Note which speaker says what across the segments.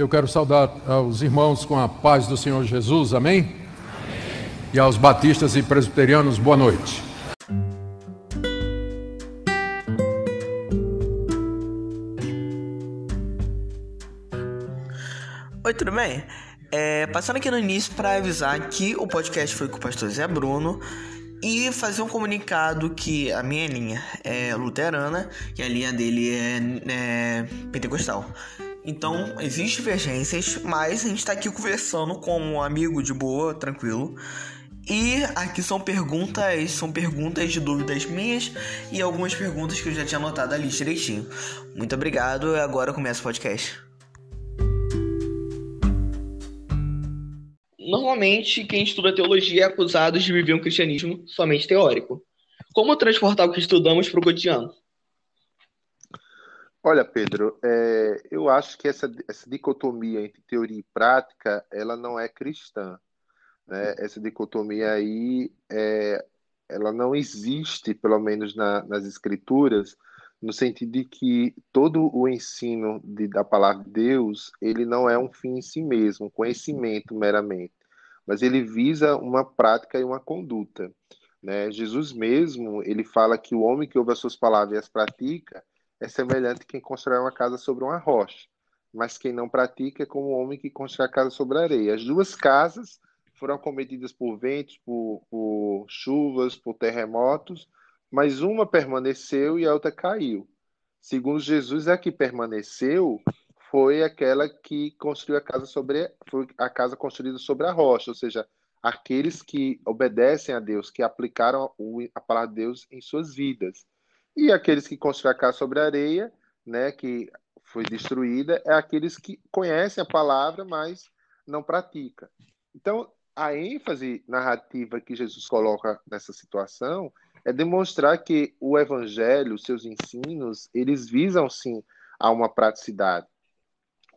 Speaker 1: Eu quero saudar aos irmãos com a paz do Senhor Jesus, amém? amém. E aos batistas e presbiterianos, boa noite.
Speaker 2: Oi, tudo bem? É, passando aqui no início para avisar que o podcast foi com o pastor Zé Bruno e fazer um comunicado que a minha linha é luterana e a linha dele é, é pentecostal. Então, existem divergências, mas a gente está aqui conversando com um amigo de boa, tranquilo. E aqui são perguntas, são perguntas de dúvidas minhas e algumas perguntas que eu já tinha anotado ali direitinho. Muito obrigado e agora começa o podcast. Normalmente, quem estuda teologia é acusado de viver um cristianismo somente teórico. Como transportar o que estudamos para o cotidiano?
Speaker 3: Olha, Pedro, é, eu acho que essa, essa dicotomia entre teoria e prática, ela não é cristã. Né? Essa dicotomia aí, é, ela não existe, pelo menos na, nas escrituras, no sentido de que todo o ensino de, da palavra de Deus, ele não é um fim em si mesmo, um conhecimento meramente, mas ele visa uma prática e uma conduta. Né? Jesus mesmo, ele fala que o homem que ouve as suas palavras e as pratica, é semelhante a quem constrói uma casa sobre uma rocha, mas quem não pratica é como o homem que constrói a casa sobre a areia. As duas casas foram cometidas por ventos, por, por chuvas, por terremotos, mas uma permaneceu e a outra caiu. Segundo Jesus, a que permaneceu foi aquela que construiu a casa sobre foi a casa construída sobre a rocha, ou seja, aqueles que obedecem a Deus, que aplicaram a palavra de Deus em suas vidas. E aqueles que casa sobre a areia, né, que foi destruída, é aqueles que conhecem a palavra, mas não praticam. Então, a ênfase narrativa que Jesus coloca nessa situação é demonstrar que o evangelho, seus ensinos, eles visam sim a uma praticidade.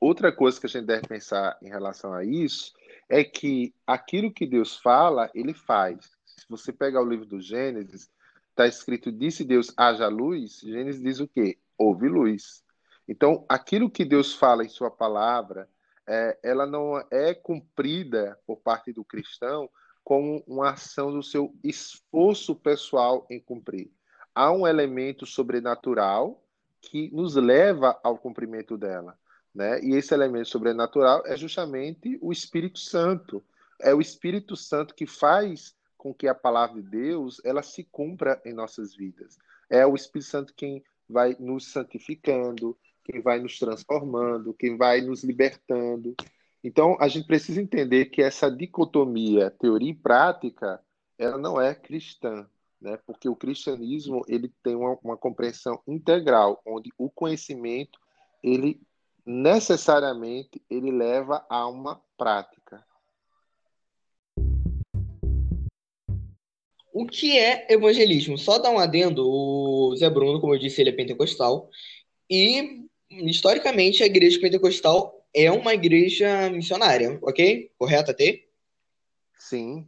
Speaker 3: Outra coisa que a gente deve pensar em relação a isso é que aquilo que Deus fala, ele faz. Se você pegar o livro do Gênesis, está escrito: Disse Deus, haja luz. Gênesis diz o quê? Houve luz. Então, aquilo que Deus fala em Sua palavra, é, ela não é cumprida por parte do cristão como uma ação do seu esforço pessoal em cumprir. Há um elemento sobrenatural que nos leva ao cumprimento dela. Né? E esse elemento sobrenatural é justamente o Espírito Santo. É o Espírito Santo que faz com que a palavra de Deus ela se cumpra em nossas vidas. É o Espírito Santo quem vai nos santificando, quem vai nos transformando, quem vai nos libertando. Então, a gente precisa entender que essa dicotomia teoria e prática, ela não é cristã, né? Porque o cristianismo, ele tem uma, uma compreensão integral, onde o conhecimento, ele necessariamente ele leva a uma prática.
Speaker 2: O que é evangelismo? Só dar um adendo, o Zé Bruno, como eu disse, ele é pentecostal. E, historicamente, a igreja pentecostal é uma igreja missionária, ok? Correto até?
Speaker 3: Sim.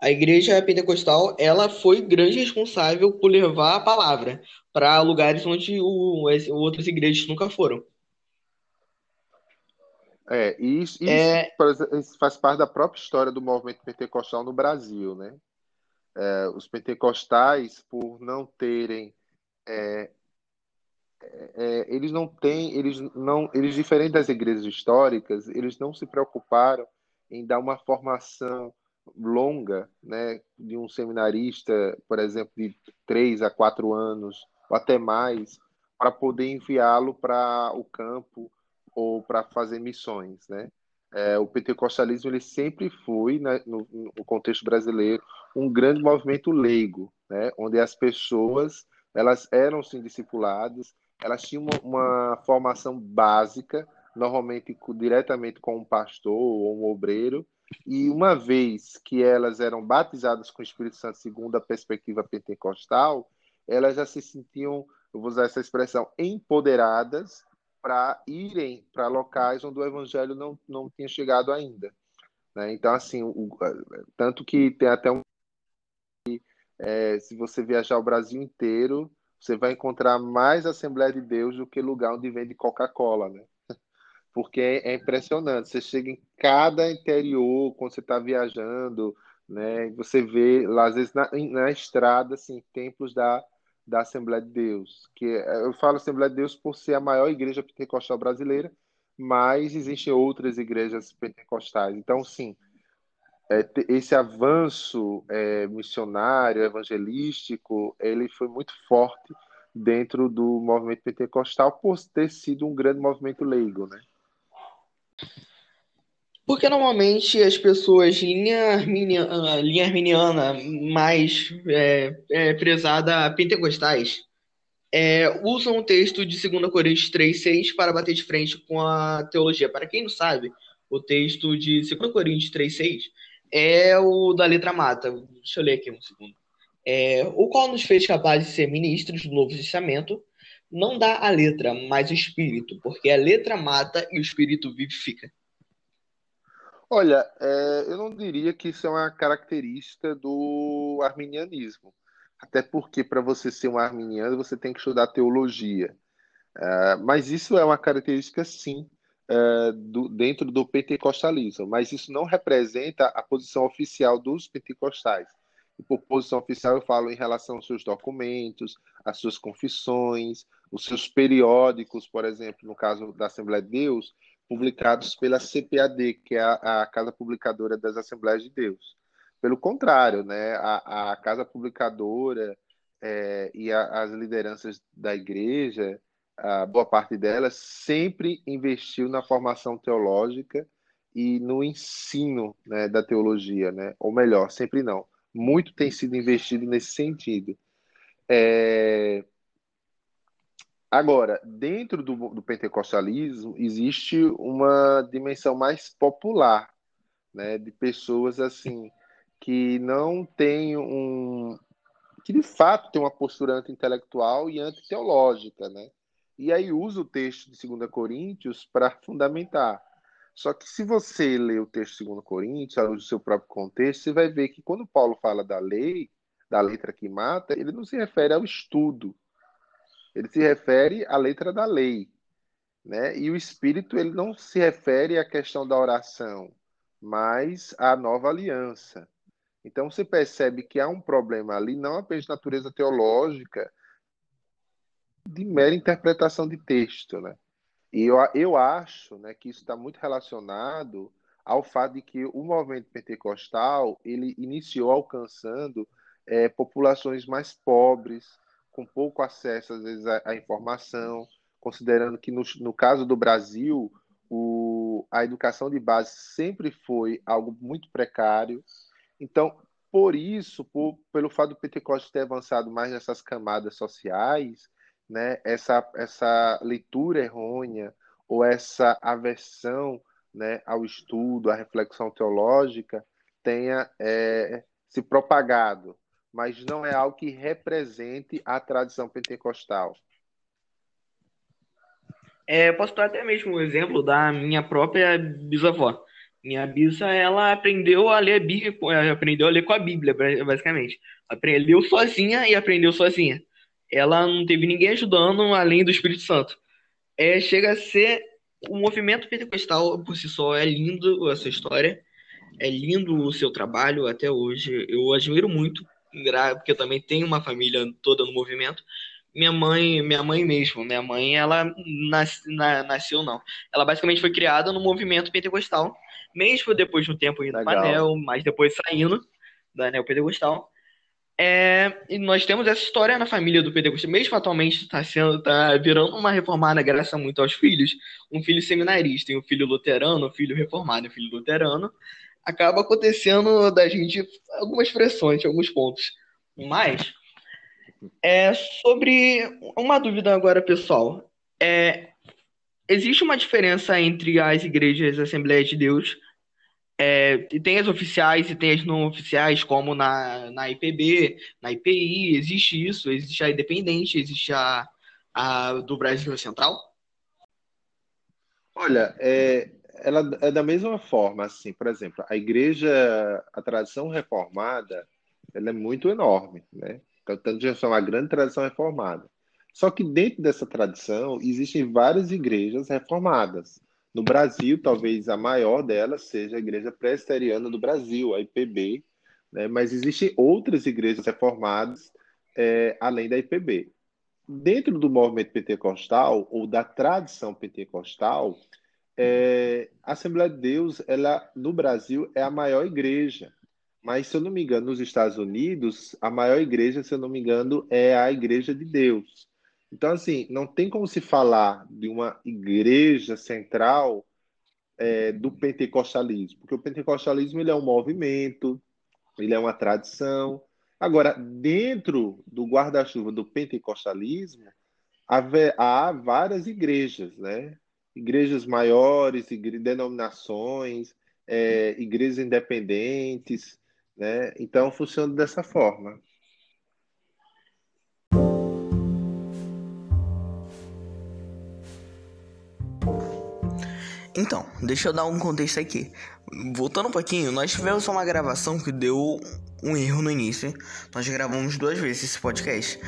Speaker 2: A igreja pentecostal, ela foi grande responsável por levar a palavra para lugares onde o, as, outras igrejas nunca foram.
Speaker 3: É, isso, isso, é... isso faz parte da própria história do movimento pentecostal no Brasil, né? É, os pentecostais, por não terem. É, é, é, eles não têm, eles não, eles diferente das igrejas históricas, eles não se preocuparam em dar uma formação longa, né, de um seminarista, por exemplo, de três a quatro anos ou até mais, para poder enviá-lo para o campo ou para fazer missões, né? É, o pentecostalismo ele sempre foi, né, no, no, contexto brasileiro, um grande movimento leigo, né, onde as pessoas elas eram sim discipuladas, elas tinham uma, uma formação básica, normalmente diretamente com um pastor ou um obreiro, e uma vez que elas eram batizadas com o Espírito Santo segundo a perspectiva pentecostal, elas já se sentiam, eu vou usar essa expressão, empoderadas para irem para locais onde o evangelho não, não tinha chegado ainda. Né? Então, assim, o, tanto que tem até um. É, se você viajar o Brasil inteiro, você vai encontrar mais Assembleia de Deus do que lugar onde vende Coca-Cola, né? porque é, é impressionante. Você chega em cada interior, quando você está viajando, né? Você vê lá, às vezes, na, na estrada, assim, templos da, da Assembleia de Deus. que Eu falo Assembleia de Deus por ser a maior igreja pentecostal brasileira, mas existem outras igrejas pentecostais. Então, sim, é, esse avanço é, missionário, evangelístico, ele foi muito forte dentro do movimento pentecostal por ter sido um grande movimento leigo, né?
Speaker 2: Porque normalmente as pessoas, linha arminiana, linha arminiana mais é, é, prezada pentecostais, é, usam o texto de 2 Coríntios 3,6 para bater de frente com a teologia. Para quem não sabe, o texto de 2 Coríntios 3,6 é o da letra mata. Deixa eu ler aqui um segundo. É, o qual nos fez capazes de ser ministros do Novo Testamento, não dá a letra, mas o espírito, porque a letra mata e o espírito vivifica.
Speaker 3: Olha, é, eu não diria que isso é uma característica do arminianismo. Até porque, para você ser um arminiano, você tem que estudar teologia. Uh, mas isso é uma característica, sim, uh, do, dentro do pentecostalismo. Mas isso não representa a posição oficial dos pentecostais. E por posição oficial, eu falo em relação aos seus documentos, às suas confissões, os seus periódicos, por exemplo, no caso da Assembleia de Deus, publicados pela CPAD, que é a, a Casa Publicadora das Assembleias de Deus. Pelo contrário, né, a, a Casa Publicadora é, e a, as lideranças da igreja, boa parte delas, sempre investiu na formação teológica e no ensino né, da teologia, né? ou melhor, sempre não. Muito tem sido investido nesse sentido. É, Agora, dentro do, do pentecostalismo, existe uma dimensão mais popular, né, de pessoas assim que não têm um que de fato tem uma postura anti-intelectual e anti-teológica, né? E aí usa o texto de 2 Coríntios para fundamentar. Só que se você ler o texto de 2 Coríntios, luz do seu próprio contexto, você vai ver que quando Paulo fala da lei, da letra que mata, ele não se refere ao estudo, ele se refere à letra da lei, né? E o espírito ele não se refere à questão da oração, mas à nova aliança. Então você percebe que há um problema ali, não apenas de natureza teológica, de mera interpretação de texto, né? E eu, eu acho né, que isso está muito relacionado ao fato de que o movimento pentecostal ele iniciou alcançando é, populações mais pobres, com pouco acesso, às vezes, à, informação, considerando que, no, no caso do Brasil, o, a educação de base sempre foi algo muito precário. Então, por isso, por, pelo fato do Pentecostes ter avançado mais nessas camadas sociais, né, essa, essa leitura errônea ou essa aversão né, ao estudo, à reflexão teológica, tenha é, se propagado mas não é algo que represente a tradição pentecostal.
Speaker 2: É, posso dar até mesmo um exemplo da minha própria bisavó. Minha bisa, ela aprendeu a ler a Bíblia, aprendeu a ler com a Bíblia, basicamente. Aprendeu sozinha e aprendeu sozinha. Ela não teve ninguém ajudando além do Espírito Santo. É, chega a ser o movimento pentecostal por si só. É lindo essa história. É lindo o seu trabalho até hoje. Eu admiro muito porque eu também tenho uma família toda no movimento. Minha mãe, minha mãe mesmo, minha mãe, ela nas, na, nasceu não. Ela basicamente foi criada no movimento pentecostal, mesmo depois de um tempo indo para anel, mas depois saindo da anel pentecostal. É, e nós temos essa história na família do pentecostal, mesmo atualmente está sendo, tá virando uma reformada graças muito aos filhos, um filho seminarista e um filho luterano, um filho reformado um filho luterano acaba acontecendo da gente algumas pressões, alguns pontos. Mas, é sobre uma dúvida agora, pessoal. É, existe uma diferença entre as igrejas Assembleias de Deus, é, e tem as oficiais e tem as não oficiais, como na, na IPB, na IPI, existe isso, existe a independente, existe a, a do Brasil Central?
Speaker 3: Olha, é, ela é da mesma forma, assim, por exemplo, a igreja, a tradição reformada, ela é muito enorme, né? Tanto já é uma grande tradição reformada. Só que dentro dessa tradição existem várias igrejas reformadas. No Brasil, talvez a maior delas seja a Igreja Presbiteriana do Brasil, a IPB, né? mas existem outras igrejas reformadas é, além da IPB. Dentro do movimento pentecostal, ou da tradição pentecostal, é, a Assembleia de Deus, ela, no Brasil, é a maior igreja. Mas, se eu não me engano, nos Estados Unidos, a maior igreja, se eu não me engano, é a Igreja de Deus. Então, assim, não tem como se falar de uma igreja central é, do pentecostalismo, porque o pentecostalismo ele é um movimento, ele é uma tradição. Agora, dentro do guarda-chuva do pentecostalismo, há várias igrejas, né? Igrejas maiores, igre... denominações, é, igrejas independentes, né? Então, funciona dessa forma.
Speaker 2: Então, deixa eu dar um contexto aqui. Voltando um pouquinho, nós tivemos uma gravação que deu um erro no início. Nós gravamos duas vezes esse podcast.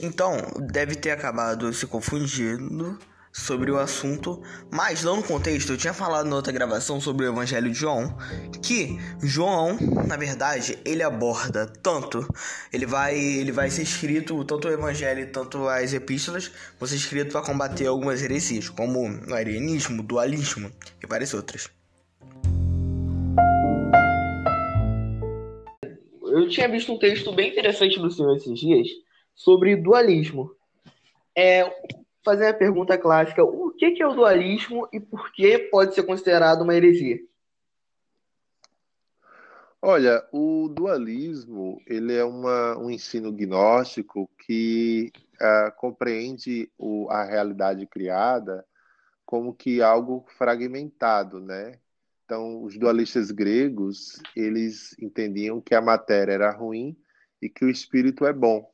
Speaker 2: Então, deve ter acabado se confundindo sobre o assunto, mas dando contexto, eu tinha falado na outra gravação sobre o Evangelho de João, que João, na verdade, ele aborda tanto, ele vai, ele vai ser escrito tanto o Evangelho tanto as epístolas, vão ser para combater algumas heresias, como o arianismo, dualismo e várias outras. Eu tinha visto um texto bem interessante do senhor esses dias sobre dualismo. É, fazer a pergunta clássica: o que é o dualismo e por que pode ser considerado uma heresia?
Speaker 3: Olha, o dualismo ele é uma, um ensino gnóstico que uh, compreende o, a realidade criada como que algo fragmentado, né? Então, os dualistas gregos eles entendiam que a matéria era ruim e que o espírito é bom.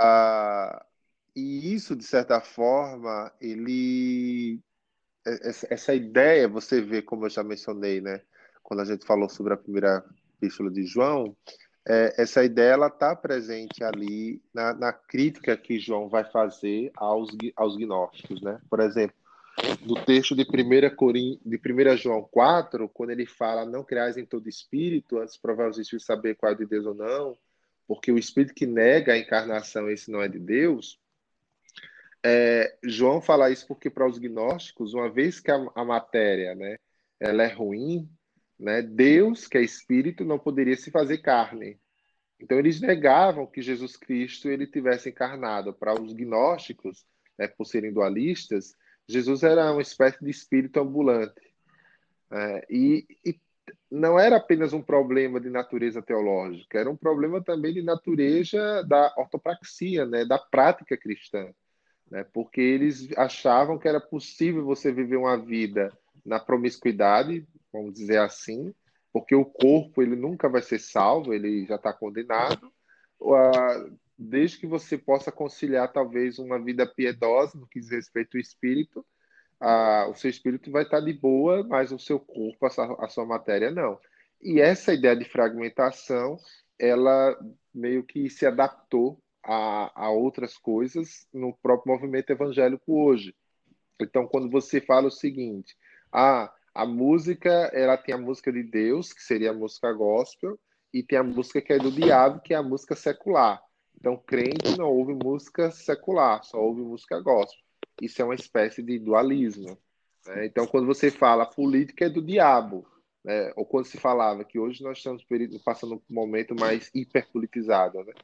Speaker 3: Uh, e isso, de certa forma, ele. Essa ideia, você vê, como eu já mencionei, né? Quando a gente falou sobre a primeira epístola de João, é, essa ideia ela está presente ali na, na, crítica que João vai fazer aos, aos gnósticos, né? Por exemplo, no texto de 1, Corim, de 1 João 4, quando ele fala não criais em todo espírito, antes provar os espíritos saber qual é de Deus ou não, porque o espírito que nega a encarnação, esse não é de Deus, é, João fala isso porque para os gnósticos, uma vez que a, a, matéria, né, ela é ruim, né, Deus, que é espírito, não poderia se fazer carne. Então eles negavam que Jesus Cristo ele tivesse encarnado. Para os gnósticos, né, por serem dualistas, Jesus era uma espécie de espírito ambulante. É, e, e não era apenas um problema de natureza teológica, era um problema também de natureza da ortopraxia, né, da prática cristã né? porque eles achavam que era possível você viver uma vida na promiscuidade, vamos dizer assim, porque o corpo ele nunca vai ser salvo, ele já está condenado, desde que você possa conciliar talvez uma vida piedosa no que diz respeito ao espírito, o seu espírito vai estar de boa, mas o seu corpo, a sua matéria não. E essa ideia de fragmentação, ela meio que se adaptou a, a outras coisas no próprio movimento evangélico hoje. Então, quando você fala o seguinte, ah, a música, ela tem a música de Deus, que seria a música gospel, e tem a música que é do diabo, que é a música secular. Então, crente não ouve música secular, só ouve música gospel. Isso é uma espécie de dualismo. Né? Então, quando você fala política é do diabo, né? ou quando se falava que hoje nós estamos passando um momento mais hiperpolitizado, né?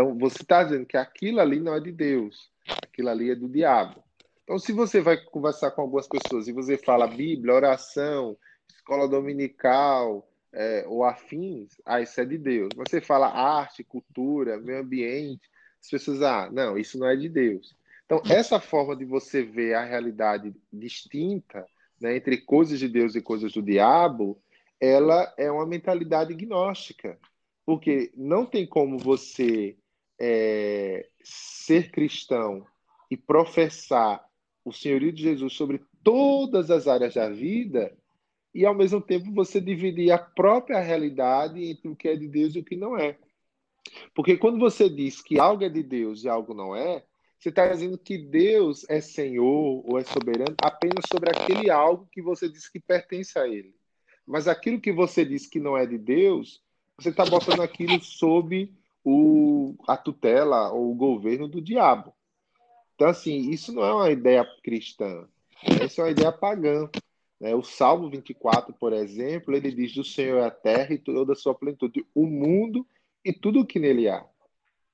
Speaker 3: Então, você está dizendo que aquilo ali não é de Deus, aquilo ali é do diabo. Então, se você vai conversar com algumas pessoas e você fala Bíblia, oração, escola dominical é, ou afins, ah, isso é de Deus. Você fala arte, cultura, meio ambiente, as pessoas, ah, não, isso não é de Deus. Então, essa forma de você ver a realidade distinta né, entre coisas de Deus e coisas do diabo, ela é uma mentalidade gnóstica. Porque não tem como você é, ser cristão e professar o senhorio de Jesus sobre todas as áreas da vida e, ao mesmo tempo, você dividir a própria realidade entre o que é de Deus e o que não é. Porque quando você diz que algo é de Deus e algo não é, Você está dizendo que Deus é Senhor ou é soberano apenas sobre aquele algo que você diz que pertence a Ele. Mas aquilo que você diz que não é de Deus, você está botando aquilo sob o, a tutela ou o governo do diabo. Então, assim, isso não é uma ideia cristã, isso é uma ideia pagã. Né? O Salmo 24, por exemplo, ele diz: Do Senhor é a terra e toda a sua plenitude, o mundo e tudo o que nele há.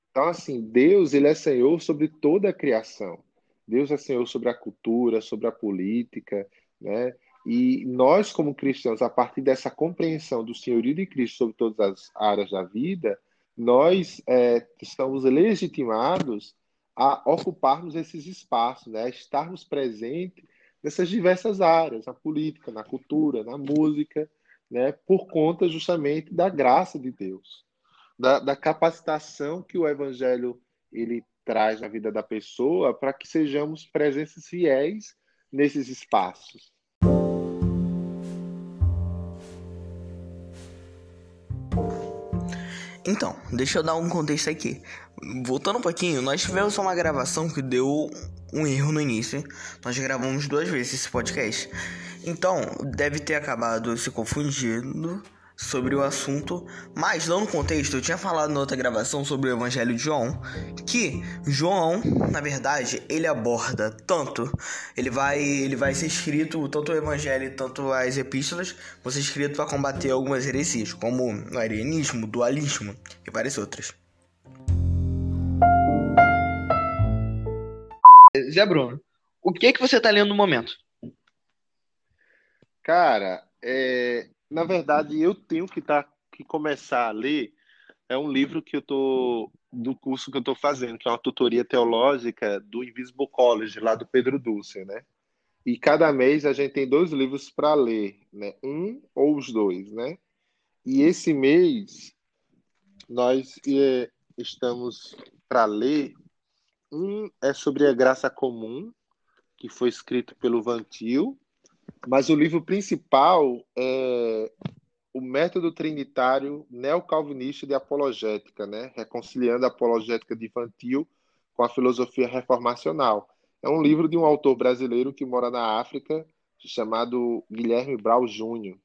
Speaker 3: Então, assim, Deus ele é Senhor sobre toda a criação. Deus é Senhor sobre a cultura, sobre a política, né? E nós, como cristãos, a partir dessa compreensão do senhorio de Cristo sobre todas as áreas da vida, nós é, estamos legitimados a ocuparmos esses espaços, né? a estarmos presentes nessas diversas áreas, na política, na cultura, na música, né? por conta justamente da graça de Deus, da, da capacitação que o Evangelho ele traz na vida da pessoa para que sejamos presenças fiéis nesses espaços.
Speaker 2: Então, deixa eu dar um contexto aqui. Voltando um pouquinho, nós tivemos uma gravação que deu um erro no início. Nós gravamos duas vezes esse podcast. Então, deve ter acabado se confundindo sobre o assunto, mas dando contexto, eu tinha falado na outra gravação sobre o Evangelho de João, que João, na verdade, ele aborda tanto, ele vai, ele vai ser escrito tanto o Evangelho tanto as epístolas, vão ser escritos para combater algumas heresias, como o arianismo, o dualismo e várias outras. Zé Bruno, o que que você está lendo no momento?
Speaker 3: Cara, é, na verdade, eu tenho que, tá, que começar a ler. É um livro que eu tô do curso que eu estou fazendo, que é uma tutoria teológica do Invisible College, lá do Pedro Dulce, né? E cada mês a gente tem dois livros para ler, né? Um ou os dois, né? E esse mês nós é, estamos para ler. Um é sobre a graça comum, que foi escrito pelo Vantil, mas o livro principal é o método trinitário neocalvinista de apologética, né? reconciliando a apologética de infantil com a filosofia reformacional. É um livro de um autor brasileiro que mora na África, chamado Guilherme Brau Júnior.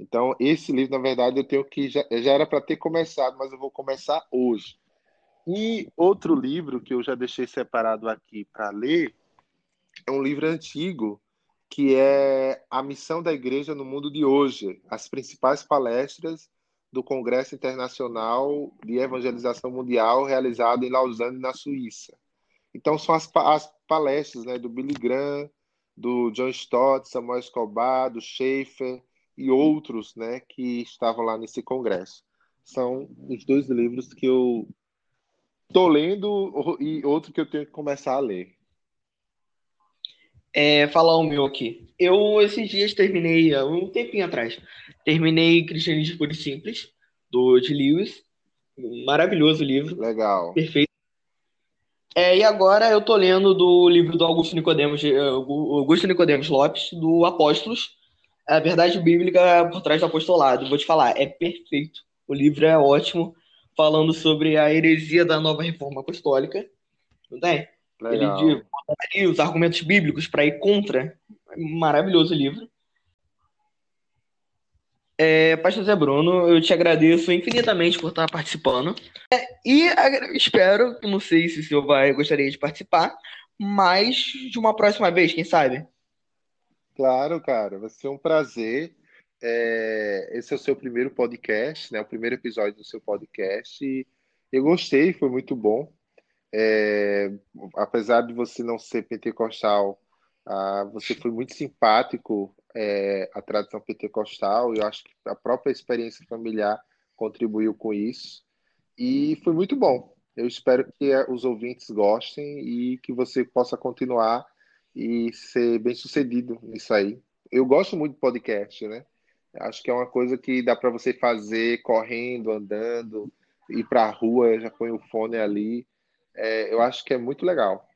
Speaker 3: Então, esse livro, na verdade, eu tenho que já, já era para ter começado, mas eu vou começar hoje. E outro livro que eu já deixei separado aqui para ler é um livro antigo que é a missão da igreja no mundo de hoje, as principais palestras do Congresso Internacional de Evangelização Mundial realizado em Lausanne, na Suíça. Então são as, as palestras né, do Billy Graham, do John Stott, Samuel Escobar, do Schaefer e outros né, que estavam lá nesse congresso. São os dois livros que eu estou lendo e outro que eu tenho que começar a ler
Speaker 2: é, falar o meu aqui. Eu, esses dias, terminei, um tempinho atrás, terminei Cristianismo Puro e Simples, do de Lewis. Maravilhoso livro.
Speaker 3: Legal.
Speaker 2: Perfeito. É, e agora eu tô lendo do livro do Augusto Nicodemos, eh, Augusto Nicodemos Lopes, do Apóstolos, a verdade bíblica por trás do apostolado. Vou te falar, é perfeito. O livro é ótimo, falando sobre a heresia da nova reforma apostólica. Não tem? Legal. Ele de, os argumentos bíblicos para ir contra. Maravilhoso livro. É, Pastor Zé Bruno, eu te agradeço infinitamente por estar participando. É, e espero, não sei se o senhor vai gostaria de participar, mas de uma próxima vez, quem sabe?
Speaker 3: Claro, cara, vai ser um prazer. É, esse é o seu primeiro podcast, né? O primeiro episódio do seu podcast. E eu gostei, foi muito bom. É, apesar de você não ser pentecostal, ah, você foi muito simpático é, à tradição pentecostal e eu acho que a própria experiência familiar contribuiu com isso e foi muito bom. Eu espero que os ouvintes gostem e que você possa continuar e ser bem sucedido nisso aí. Eu gosto muito de podcast, né? Acho que é uma coisa que dá para você fazer correndo, andando, ir para a rua, já põe o fone ali é, eu acho que é muito legal.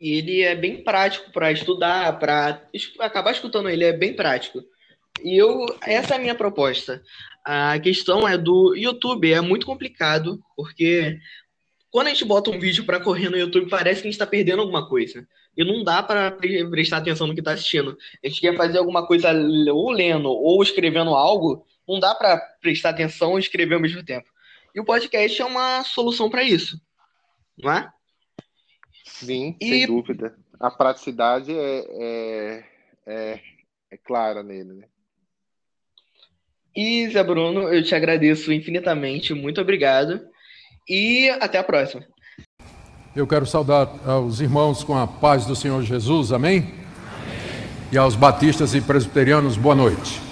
Speaker 2: E ele é bem prático para estudar, para acabar escutando ele, é bem prático. E eu, essa é a minha proposta. A questão é do YouTube, é muito complicado, porque quando a gente bota um vídeo para correr no YouTube, parece que a gente está perdendo alguma coisa. E não dá para prestar atenção no que está assistindo. A gente quer fazer alguma coisa ou lendo ou escrevendo algo, não dá para prestar atenção e escrever ao mesmo tempo. E o podcast é uma solução para isso, não é?
Speaker 3: Sim, e... sem dúvida. A praticidade é, é, é, é clara nele, né?
Speaker 2: E, Zé Bruno, eu te agradeço infinitamente, muito obrigado. E até a próxima.
Speaker 1: Eu quero saudar aos irmãos com a paz do Senhor Jesus, amém? amém. E aos batistas e presbiterianos, boa noite.